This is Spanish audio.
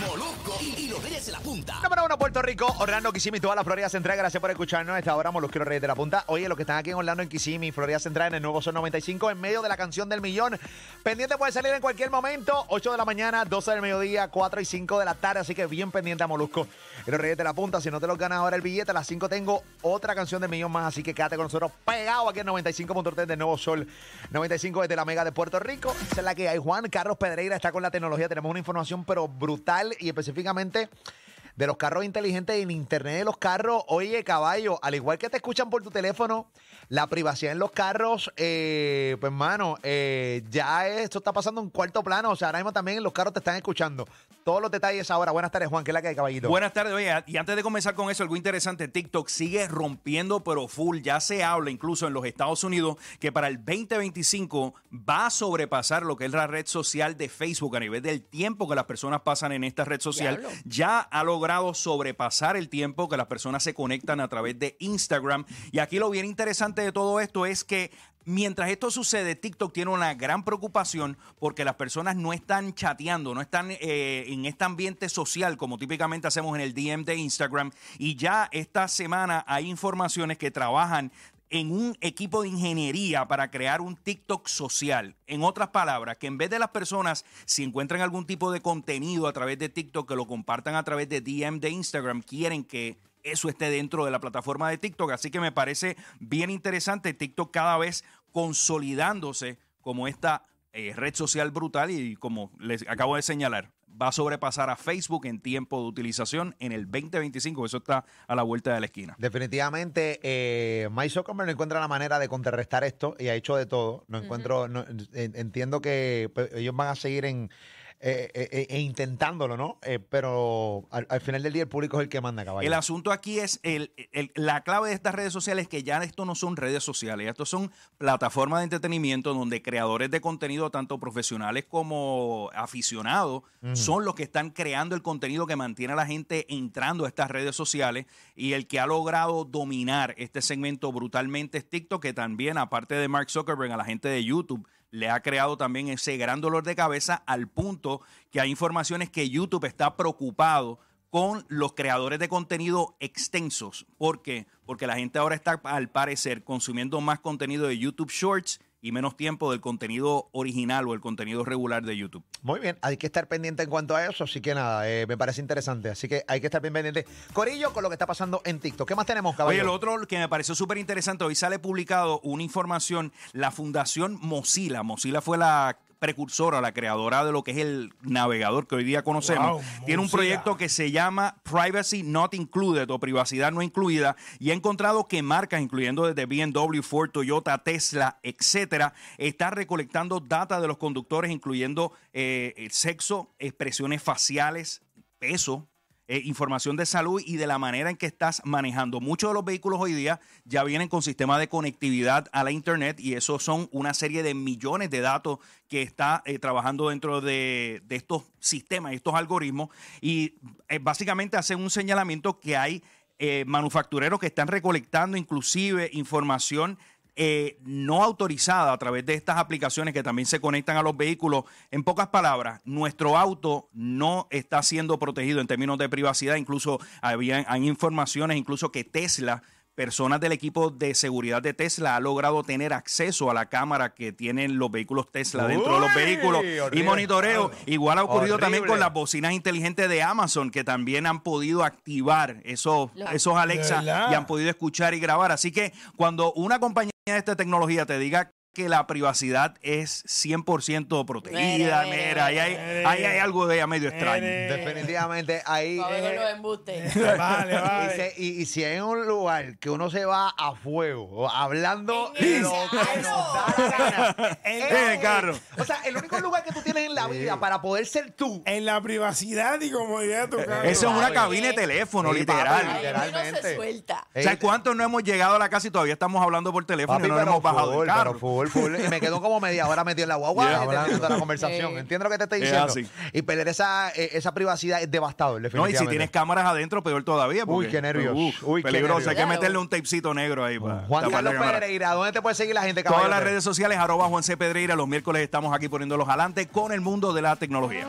Molusco y, los Reyes de la Punta. Número uno, Puerto Rico, Orlando, Kissimmee, toda la Florida Central. Gracias por escucharnos. Esta hora, Molusco y los Reyes de la Punta. Oye, los que están aquí en Orlando, en Kissimmee, Florida Central, en el nuevo Sol 95, en medio de la canción del millón. Pendiente puede salir en cualquier momento. 8 de la mañana, 12 del mediodía, 4 y 5 de la tarde. Así que bien pendiente a Molusco y los Reyes de la Punta. Si no te los ganas ahora el billete, a las 5 tengo otra canción del millón más. Así que quédate con nosotros pegado aquí en 95.3 del nuevo Sol 95 desde la Mega de Puerto Rico. Esa es la que hay. Juan Carlos Pedreira está con la tecnología. Tenemos una información, pero brutal y específicamente de los carros inteligentes en internet de los carros. Oye, caballo, al igual que te escuchan por tu teléfono, la privacidad en los carros, eh, pues, mano, eh, ya esto está pasando en cuarto plano. O sea, ahora mismo también los carros te están escuchando. Todos los detalles ahora. Buenas tardes, Juan, ¿qué es la que hay, caballito? Buenas tardes, oye, y antes de comenzar con eso, algo interesante, TikTok sigue rompiendo pero full, ya se habla incluso en los Estados Unidos que para el 2025 va a sobrepasar lo que es la red social de Facebook a nivel del tiempo que las personas pasan en esta red social. Diablo. Ya ha logrado sobrepasar el tiempo que las personas se conectan a través de Instagram. Y aquí lo bien interesante de todo esto es que Mientras esto sucede, TikTok tiene una gran preocupación porque las personas no están chateando, no están eh, en este ambiente social como típicamente hacemos en el DM de Instagram. Y ya esta semana hay informaciones que trabajan en un equipo de ingeniería para crear un TikTok social. En otras palabras, que en vez de las personas, si encuentran algún tipo de contenido a través de TikTok, que lo compartan a través de DM de Instagram, quieren que eso esté dentro de la plataforma de TikTok. Así que me parece bien interesante TikTok cada vez consolidándose como esta eh, red social brutal y como les acabo de señalar, va a sobrepasar a Facebook en tiempo de utilización en el 2025. Eso está a la vuelta de la esquina. Definitivamente, eh, Mike Zuckerberg no encuentra la manera de contrarrestar esto y ha hecho de todo. No encuentro, no- en- entiendo que pues, ellos van a seguir en eh, eh, eh, eh, intentándolo, ¿no? Eh, pero al, al final del día el público es el que manda, caballo. El asunto aquí es el, el- la clave de estas redes sociales es que ya esto no son redes sociales, estos son plataformas de entretenimiento donde creadores de contenido, tanto profesionales como aficionados, son los que están creando el contenido que mantiene a la gente entrando a estas redes sociales y el que ha logrado dominar este segmento brutalmente es TikTok, que también, aparte de Mark Zuckerberg, a la gente de YouTube le ha creado también ese gran dolor de cabeza al punto que hay informaciones que YouTube está preocupado con los creadores de contenido extensos. ¿Por qué? Porque la gente ahora está, al parecer, consumiendo más contenido de YouTube Shorts y menos tiempo del contenido original o el contenido regular de YouTube. Muy bien, hay que estar pendiente en cuanto a eso, así que nada, eh, me parece interesante, así que hay que estar bien pendiente. Corillo, con lo que está pasando en TikTok. ¿Qué más tenemos, caballo? Oye, lo otro que me pareció súper interesante, hoy sale publicado una información, la fundación Mozilla, Mozilla fue la precursora, la creadora de lo que es el navegador que hoy día conocemos, Wow, tiene un proyecto que se llama Privacy Not Included o privacidad no incluida y ha encontrado que marcas, incluyendo desde BMW, Ford, Toyota, Tesla, etcétera, están recolectando data de los conductores, incluyendo eh, el sexo, expresiones faciales, peso, eh, información de salud y de la manera en que estás manejando. Muchos de los vehículos hoy día ya vienen con sistema de conectividad a la Internet y eso son una serie de millones de datos que está eh, trabajando dentro de, estos sistemas, estos algoritmos y eh, básicamente hacen un señalamiento que hay manufactureros que están recolectando inclusive información eh, no autorizada a través de estas aplicaciones que también se conectan a los vehículos. En pocas palabras, nuestro auto no está siendo protegido en términos de privacidad. Incluso había, hay informaciones, incluso que Tesla, personas del equipo de seguridad de Tesla, ha logrado tener acceso a la cámara que tienen los vehículos Tesla dentro de los vehículos y horrible. monitoreo. Igual ha ocurrido también con las bocinas inteligentes de Amazon, que también han podido activar esos, esos Alexa y han podido escuchar y grabar. Así que cuando una compañía esta tecnología te diga que la privacidad es 100% protegida, Mira, ahí hay, ahí hay algo de ella medio extraño. Definitivamente ahí... Va a ver eh, los embustes. Y, Vale, vale. se- y- y si hay un lugar que uno se va a fuego hablando de lo que ¡Ay, nos no! da la gana, En es- el carro. O sea, el único lugar que tú tienes en la vida para poder ser tú. En la privacidad y comodidad de tu carro. Eso es una cabina de teléfono, Sí, literal. papi. No literalmente. se suelta. O sea, Eh, ¿cuántos no hemos llegado a la casa y todavía estamos hablando por teléfono Papi, y no pero hemos bajado del carro? pero full, full. Y me quedo como media hora metido en la guagua Yeah. de la conversación. Entiendo lo que te estoy Es diciendo. así. Y perder esa, eh, esa privacidad es devastador, No, y definitivamente. si tienes cámaras adentro, peor todavía. Uy, qué nervios. Uf, Uy, qué peligroso. Hay nervios. que meterle un tapecito negro ahí para Juan Carlos. Pereira, ¿dónde te puede seguir la gente, Todas caballote? las redes sociales, arroba Juan C. Pedreira. Los miércoles estamos aquí poniéndolos adelante con el mundo de la tecnología.